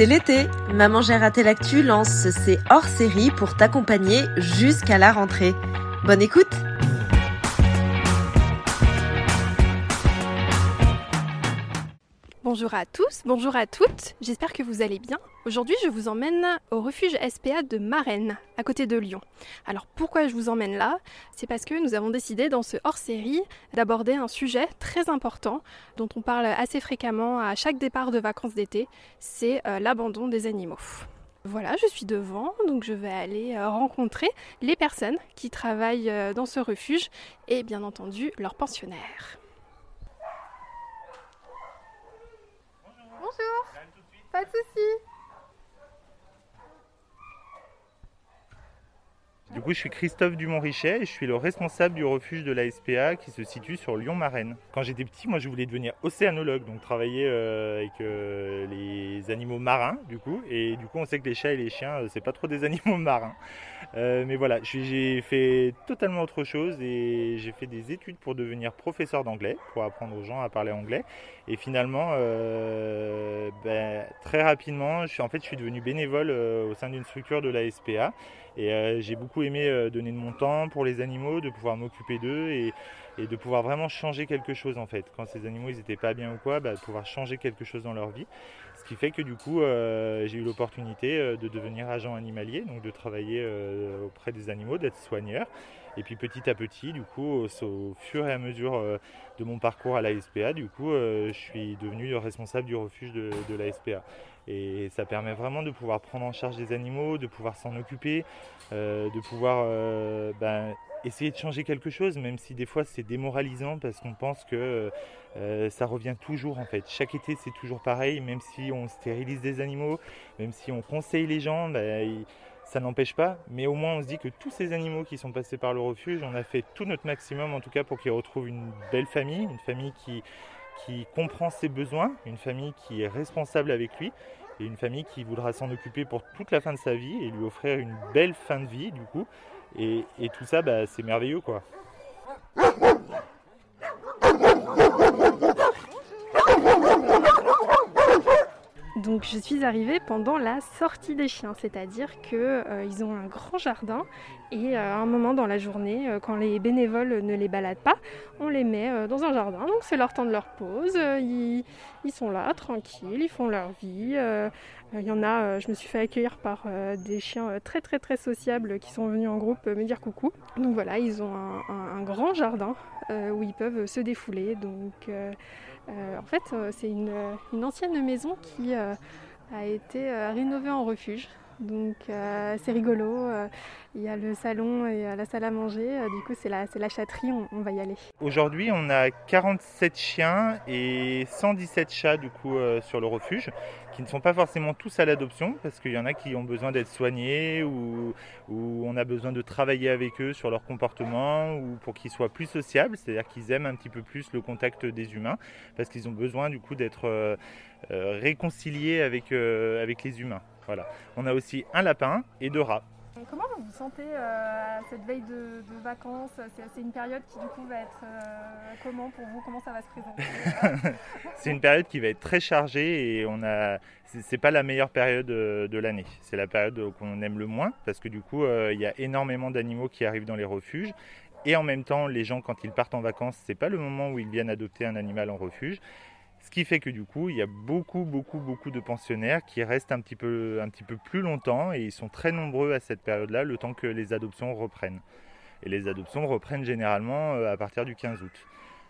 C'est l'été. Maman j'ai raté lance ses hors-série pour t'accompagner jusqu'à la rentrée. Bonne écoute Bonjour à tous, bonjour à toutes, j'espère que vous allez bien. Aujourd'hui je vous emmène au refuge SPA de Marennes, à côté de Lyon. Alors pourquoi je vous emmène là? C'est parce que nous avons décidé dans ce hors-série d'aborder un sujet très important dont on parle assez fréquemment à chaque départ de vacances d'été, c'est euh, l'abandon des animaux. Voilà, je suis devant, donc je vais aller euh, rencontrer les personnes qui travaillent euh, dans ce refuge et bien entendu leurs pensionnaires. Pas de soucis. Du coup, je suis Christophe Dumont-Richet et je suis le responsable du refuge de la SPA qui se situe sur Lyon-Marraine. Quand j'étais petit, moi, je voulais devenir océanologue, donc travailler euh, avec euh, les animaux marins, du coup. Et du coup, on sait que les chats et les chiens, euh, c'est pas trop des animaux marins. mais voilà, j'ai fait totalement autre chose et j'ai fait des études pour devenir professeur d'anglais, pour apprendre aux gens à parler anglais. Et finalement, ben, très rapidement, je suis, en fait, je suis devenu bénévole au sein d'une structure de la SPA. Euh, j'ai beaucoup aimé euh, donner de mon temps pour les animaux, de pouvoir m'occuper d'eux et, de pouvoir vraiment changer quelque chose en fait. Quand ces animaux ils n'étaient pas bien ou quoi, bah, de pouvoir changer quelque chose dans leur vie. Qui fait que du coup euh, j'ai eu l'opportunité de devenir agent animalier, donc de travailler auprès des animaux, d'être soigneur. Et puis petit à petit, du coup, au, fur et à mesure de mon parcours à la SPA, du coup, je suis devenu responsable du refuge de, de la SPA. Et ça permet vraiment de pouvoir prendre en charge des animaux, de pouvoir s'en occuper, euh, de pouvoir euh, ben, essayer de changer quelque chose, même si des fois c'est démoralisant parce qu'on pense que euh, ça revient toujours en fait. Chaque été c'est toujours pareil, même si on stérilise des animaux, même si on conseille les gens, ben, ça n'empêche pas, mais au moins on se dit que tous ces animaux qui sont passés par le refuge, on a fait tout notre maximum en tout cas pour qu'ils retrouvent une belle famille, une famille qui, qui comprend ses besoins, une famille qui est responsable avec lui et une famille qui voudra s'en occuper pour toute la fin de sa vie et lui offrir une belle fin de vie du coup. Et, tout ça, bah, c'est merveilleux quoi. Donc je suis arrivée pendant la sortie des chiens, c'est-à-dire qu'ils euh, ont un grand jardin et euh, à un moment dans la journée, euh, quand les bénévoles ne les baladent pas, on les met dans un jardin. Donc c'est leur temps de leur pause, ils, sont là tranquilles, ils font leur vie. Il y en a, je me suis fait accueillir par des chiens très très très sociables qui sont venus en groupe me dire coucou. Donc voilà, ils ont un, grand jardin où ils peuvent se défouler. Donc euh, en fait, euh, c'est une, ancienne maison qui euh, a été rénovée en refuge. Donc c'est rigolo. Il y a le salon et la salle à manger. du coup, c'est la, la chatterie. On, va y aller. Aujourd'hui, on a 47 chiens et 117 chats du coup sur le refuge qui ne sont pas forcément tous à l'adoption parce qu'il y en a qui ont besoin d'être soignés ou, on a besoin de travailler avec eux sur leur comportement ou pour qu'ils soient plus sociables, c'est-à-dire qu'ils aiment un petit peu plus le contact des humains parce qu'ils ont besoin du coup d'être euh, euh, réconciliés avec, euh, avec les humains. Voilà. On a aussi un lapin et deux rats. Comment vous vous sentez euh, cette veille de, vacances? C'est une période qui du coup va être euh, comment pour vous? Comment ça va se présenter? C'est une période qui va être très chargée et on a c'est pas la meilleure période euh, de l'année. C'est la période qu'on aime le moins parce que du coup il y a énormément d'animaux qui arrivent dans les refuges et en même temps les gens quand ils partent en vacances c'est pas le moment où ils viennent adopter un animal en refuge. Ce qui fait que du coup, il y a beaucoup, beaucoup, beaucoup de pensionnaires qui restent un petit peu, un petit peu plus longtemps et ils sont très nombreux à cette période-là, le temps que les adoptions reprennent. Et les adoptions reprennent généralement euh, à partir du 15 août.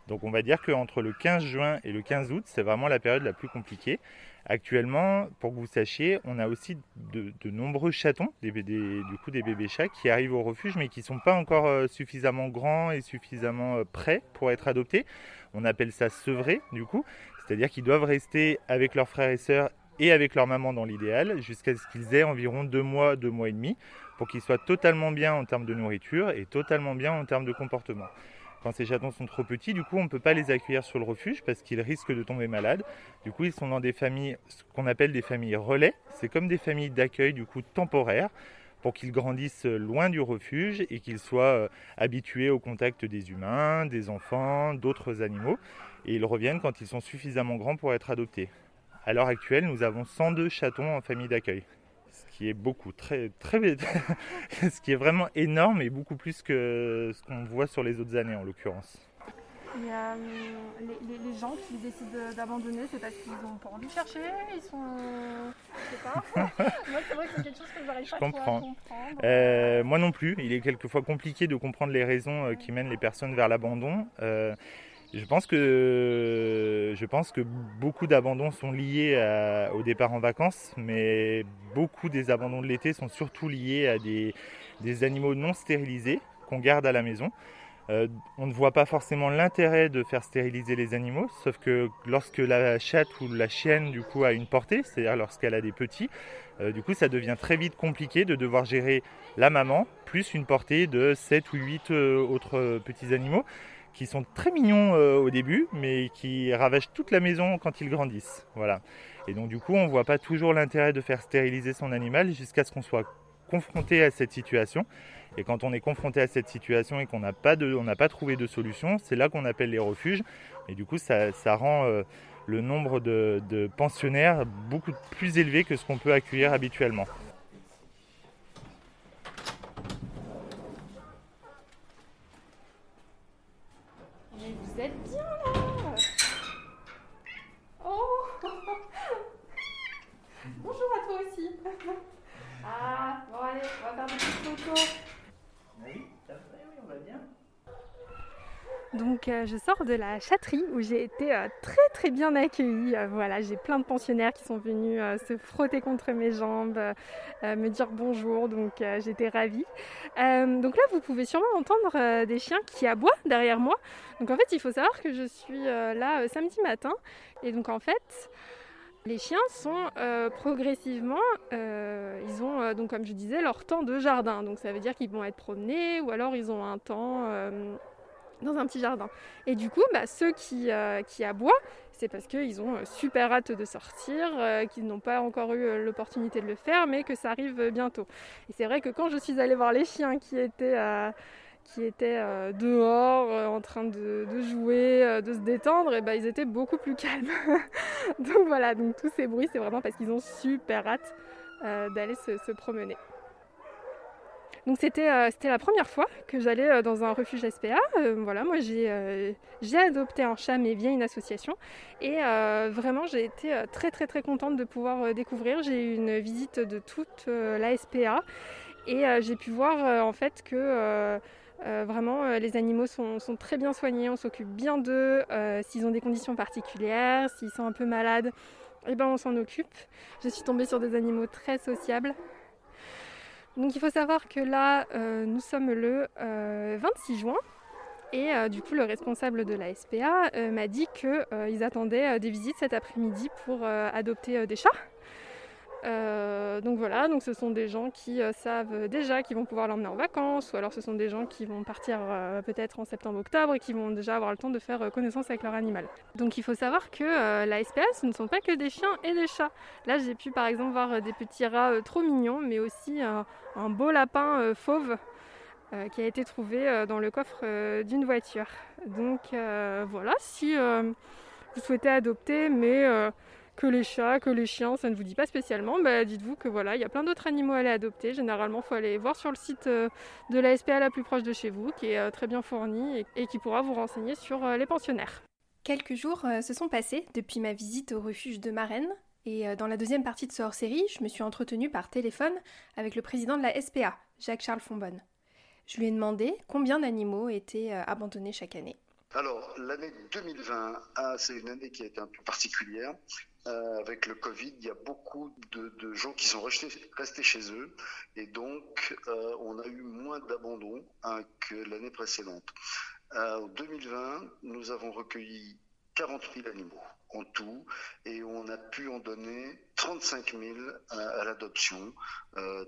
Donc on va dire qu'entre le 15 juin et le 15 août, c'est vraiment la période la plus compliquée. Actuellement, pour que vous sachiez, on a aussi de, nombreux chatons, du coup des bébés chats, qui arrivent au refuge, mais qui ne sont pas encore euh, suffisamment grands et suffisamment euh, prêts pour être adoptés. On appelle ça sevré, du coup. C'est-à-dire qu'ils doivent rester avec leurs frères et sœurs et avec leur maman dans l'idéal jusqu'à ce qu'ils aient environ deux mois, deux mois et demi pour qu'ils soient totalement bien en termes de nourriture et totalement bien en termes de comportement. Quand ces chatons sont trop petits, du coup, on ne peut pas les accueillir sur le refuge parce qu'ils risquent de tomber malades. Du coup, ils sont dans des familles, ce qu'on appelle des familles relais. C'est comme des familles d'accueil, du coup, temporaires pour qu'ils grandissent loin du refuge et qu'ils soient euh, habitués au contact des humains, des enfants, d'autres animaux et ils reviennent quand ils sont suffisamment grands pour être adoptés. à l'heure actuelle, nous avons 102 chatons en famille d'accueil. Ce qui est beaucoup, très, très, ce qui est vraiment énorme et beaucoup plus que ce qu'on voit sur les autres années en l'occurrence. Et euh, les, gens qui décident d'abandonner, c'est parce qu'ils n'ont pas envie de chercher, ils sont. je sais pas. moi, c'est vrai que c'est quelque chose que j'arrive pas à comprendre. Euh, moi non plus. Il est quelquefois compliqué de comprendre les raisons euh, qui mènent les personnes vers l'abandon. Je pense que beaucoup d'abandons sont liés au départ en vacances, mais beaucoup des abandons de l'été sont surtout liés à des, des animaux non stérilisés qu'on garde à la maison. Euh, on ne voit pas forcément l'intérêt de faire stériliser les animaux, sauf que lorsque la chatte ou la chienne du coup a une portée, c'est-à-dire lorsqu'elle a des petits, euh, du coup ça devient très vite compliqué de devoir gérer la maman plus une portée de 7 ou 8 euh, autres petits animaux qui sont très mignons au début, mais qui ravagent toute la maison quand ils grandissent. Voilà. Et donc du coup, on ne voit pas toujours l'intérêt de faire stériliser son animal jusqu'à ce qu'on soit confronté à cette situation. Et quand on est confronté à cette situation et qu'on n'a pas, pas trouvé de solution, c'est là qu'on appelle les refuges. Et du coup, ça, rend euh, le nombre de, pensionnaires beaucoup plus élevé que ce qu'on peut accueillir habituellement. vous êtes bien là Oh Bonjour à toi aussi Ah, bon allez, on va faire des petites photos Donc euh, je sors de la chatterie où j'ai été euh, très très bien accueillie. Euh, voilà, j'ai plein de pensionnaires qui sont venus se frotter contre mes jambes, me dire bonjour, donc j'étais ravie. donc là vous pouvez sûrement entendre des chiens qui aboient derrière moi. Donc en fait il faut savoir que je suis là samedi matin et donc en fait les chiens sont progressivement, ils ont donc comme je disais leur temps de jardin. Donc ça veut dire qu'ils vont être promenés ou alors ils ont un temps dans un petit jardin. Et du coup, bah, ceux qui, euh, qui aboient, c'est parce qu'ils ont euh, super hâte de sortir, euh, qu'ils n'ont pas encore eu l'opportunité de le faire, mais que ça arrive bientôt. Et c'est vrai que quand je suis allée voir les chiens qui étaient, dehors, en train de, jouer, de se détendre, bah, ils étaient beaucoup plus calmes. donc voilà, donc tous ces bruits, c'est vraiment parce qu'ils ont super hâte d'aller se promener. Donc euh, c'était la première fois que j'allais euh, dans un refuge SPA. Euh, voilà, moi j'ai adopté un chat mais via une association et vraiment j'ai été très très très contente de pouvoir découvrir. J'ai eu une visite de toute la SPA et j'ai pu voir en fait que vraiment, les animaux sont, très bien soignés, on s'occupe bien d'eux. s'ils ont des conditions particulières, s'ils sont un peu malades, eh ben, on s'en occupe. Je suis tombée sur des animaux très sociables. Donc il faut savoir que là, euh, nous sommes le 26 euh, juin. Et euh, du coup, le responsable de la SPA m'a dit qu'ils attendaient des visites cet après-midi pour adopter des chats. Euh, donc voilà, donc ce sont des gens qui euh, savent déjà qu'ils vont pouvoir l'emmener en vacances, ou alors ce sont des gens qui vont partir euh, peut-être en septembre-octobre et qui vont déjà avoir le temps de faire connaissance avec leur animal. Donc il faut savoir que la SPS, ce ne sont pas que des chiens et des chats. Là j'ai pu par exemple voir des petits rats trop mignons, mais aussi un beau lapin fauve qui a été trouvé dans le coffre d'une voiture. Donc voilà, si vous souhaitez adopter, mais que les chats, que les chiens, ça ne vous dit pas spécialement, bah, dites-vous que voilà, il y a plein d'autres animaux à aller adopter. Généralement, il faut aller voir sur le site euh, de la SPA la plus proche de chez vous, qui est euh, très bien fourni et, qui pourra vous renseigner sur euh, les pensionnaires. Quelques jours se sont passés depuis ma visite au refuge de Marennes. Et dans la deuxième partie de ce hors-série, je me suis entretenue par téléphone avec le président de la SPA, Jacques-Charles Fonbonne. Je lui ai demandé combien d'animaux étaient abandonnés chaque année. Alors, l'année 2020, ah, c'est une année qui a été un peu particulière. Euh, avec le Covid, il y a beaucoup de, gens qui sont restés, chez eux et donc euh, on a eu moins d'abandon hein, que l'année précédente. Euh, en 2020, nous avons recueilli 40 000 animaux en tout et on a pu en donner 35 000 à, l'adoption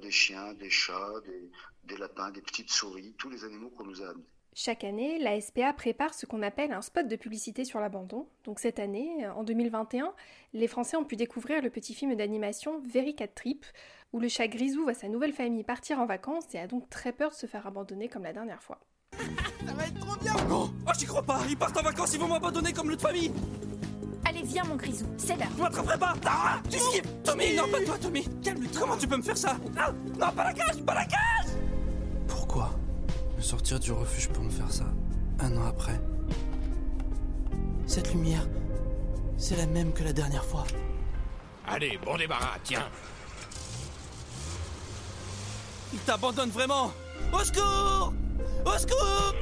des chiens, des chats, des, des lapins, des petites souris, tous les animaux qu'on nous a amenés. Chaque année, la SPA prépare ce qu'on appelle un spot de publicité sur l'abandon. Donc cette année, en 2021, les Français ont pu découvrir le petit film d'animation Very Cat Trip, où le chat Grisou voit sa nouvelle famille partir en vacances et a donc très peur de se faire abandonner comme la dernière fois. Ça va être trop bien. Oh, oh j'y crois pas. Ils partent en vacances, ils vont m'abandonner comme l'autre famille. Allez, viens, mon grisou, c'est l'heure. Je m'attraperai pas. Ah, Tu esquives Tommy, non, pas toi, Tommy. Calme-toi. Comment tu peux me faire ça? Ah, Non, pas la cage Pas la cage me sortir du refuge pour me faire ça un an après. Cette lumière, c'est la même que la dernière fois. Allez, bon débarras, tiens. Il t'abandonne vraiment. Au secours! Au secours!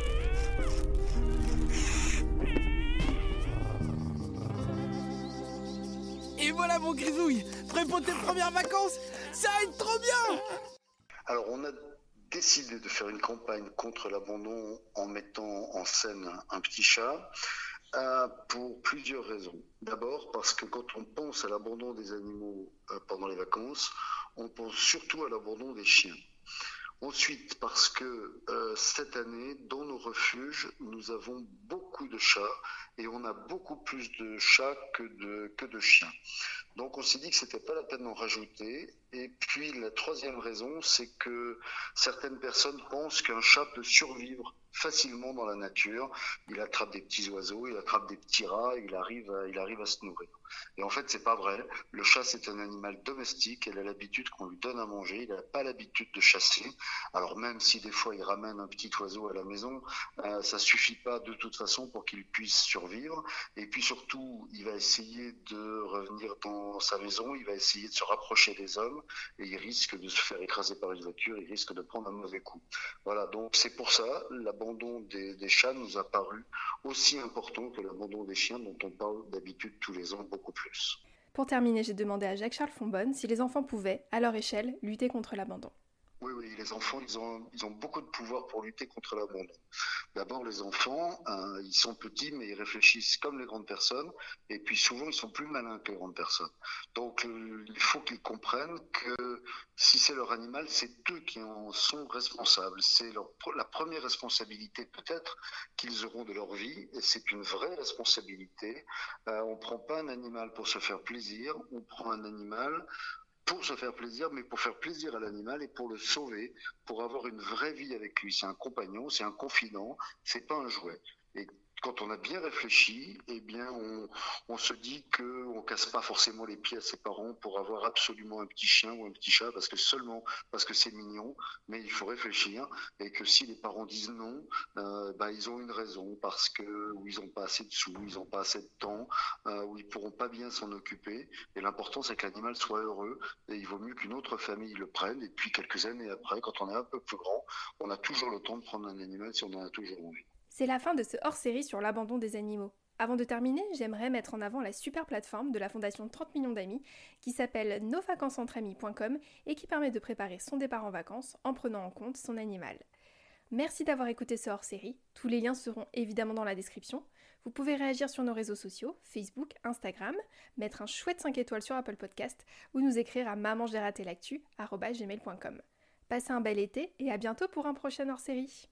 Et voilà mon grisouille. Prêt pour tes premières vacances. Ça va être trop bien. Alors on a décidé de faire une campagne contre l'abandon en mettant en scène un petit chat. Euh, pour plusieurs raisons. D'abord parce que quand on pense à l'abandon des animaux euh, pendant les vacances, on pense surtout à l'abandon des chiens. Ensuite, parce que euh, cette année, dans nos refuges, nous avons beaucoup de chats et on a beaucoup plus de chats que de, que de chiens. Donc on s'est dit que c'était pas la peine d'en rajouter. Et puis la troisième raison, c'est que certaines personnes pensent qu'un chat peut survivre facilement dans la nature. Il attrape des petits oiseaux, il attrape des petits rats, il arrive à, il arrive à se nourrir. Et en fait, c'est pas vrai. Le chat, c'est un animal domestique. Il a l'habitude qu'on lui donne à manger. Il n'a pas l'habitude de chasser. Alors même si des fois il ramène un petit oiseau à la maison, euh, ça suffit pas de toute façon pour qu'il puisse survivre. Et puis surtout, il va essayer de revenir dans sa maison. Il va essayer de se rapprocher des hommes et il risque de se faire écraser par une voiture. Il risque de prendre un mauvais coup. Voilà. Donc c'est pour ça l'abandon des, des chats nous a paru aussi important que l'abandon des chiens dont on parle d'habitude tous les ans beaucoup plus. Pour terminer, j'ai demandé à Jacques-Charles Fonbonne si les enfants pouvaient, à leur échelle, lutter contre l'abandon. Oui, oui, les enfants, ils ont, beaucoup de pouvoir pour lutter contre l'abandon. D'abord, les enfants, euh, ils sont petits, mais ils réfléchissent comme les grandes personnes, et puis souvent, ils sont plus malins que les grandes personnes. Donc, euh, il faut qu'ils comprennent que si c'est leur animal, c'est eux qui en sont responsables. C'est la première responsabilité peut-être qu'ils auront de leur vie, et c'est une vraie responsabilité. Euh, on prend pas un animal pour se faire plaisir, on prend un animal pour se faire plaisir, mais pour faire plaisir à l'animal et pour le sauver, pour avoir une vraie vie avec lui. C'est un compagnon, c'est un confident, c'est pas un jouet. Et quand on a bien réfléchi, eh bien, on, se dit que on casse pas forcément les pieds à ses parents pour avoir absolument un petit chien ou un petit chat parce que seulement parce que c'est mignon. Mais il faut réfléchir et que si les parents disent non, bah, ils ont une raison parce que ils ont pas assez de sous, ils ont pas assez de temps, euh, ou ils pourront pas bien s'en occuper. Et l'important c'est que l'animal soit heureux. Et il vaut mieux qu'une autre famille le prenne. Et puis quelques années après, quand on est un peu plus grand, on a toujours le temps de prendre un animal si on en a toujours envie. C'est la fin de ce hors-série sur l'abandon des animaux. Avant de terminer, j'aimerais mettre en avant la super plateforme de la Fondation 30 millions d'amis qui s'appelle nosvacancesentre-amis.com et qui permet de préparer son départ en vacances en prenant en compte son animal. Merci d'avoir écouté ce hors-série. Tous les liens seront évidemment dans la description. Vous pouvez réagir sur nos réseaux sociaux, Facebook, Instagram, mettre un chouette 5 étoiles sur Apple Podcast ou nous écrire à maman Passez un bel été et à bientôt pour un prochain hors-série.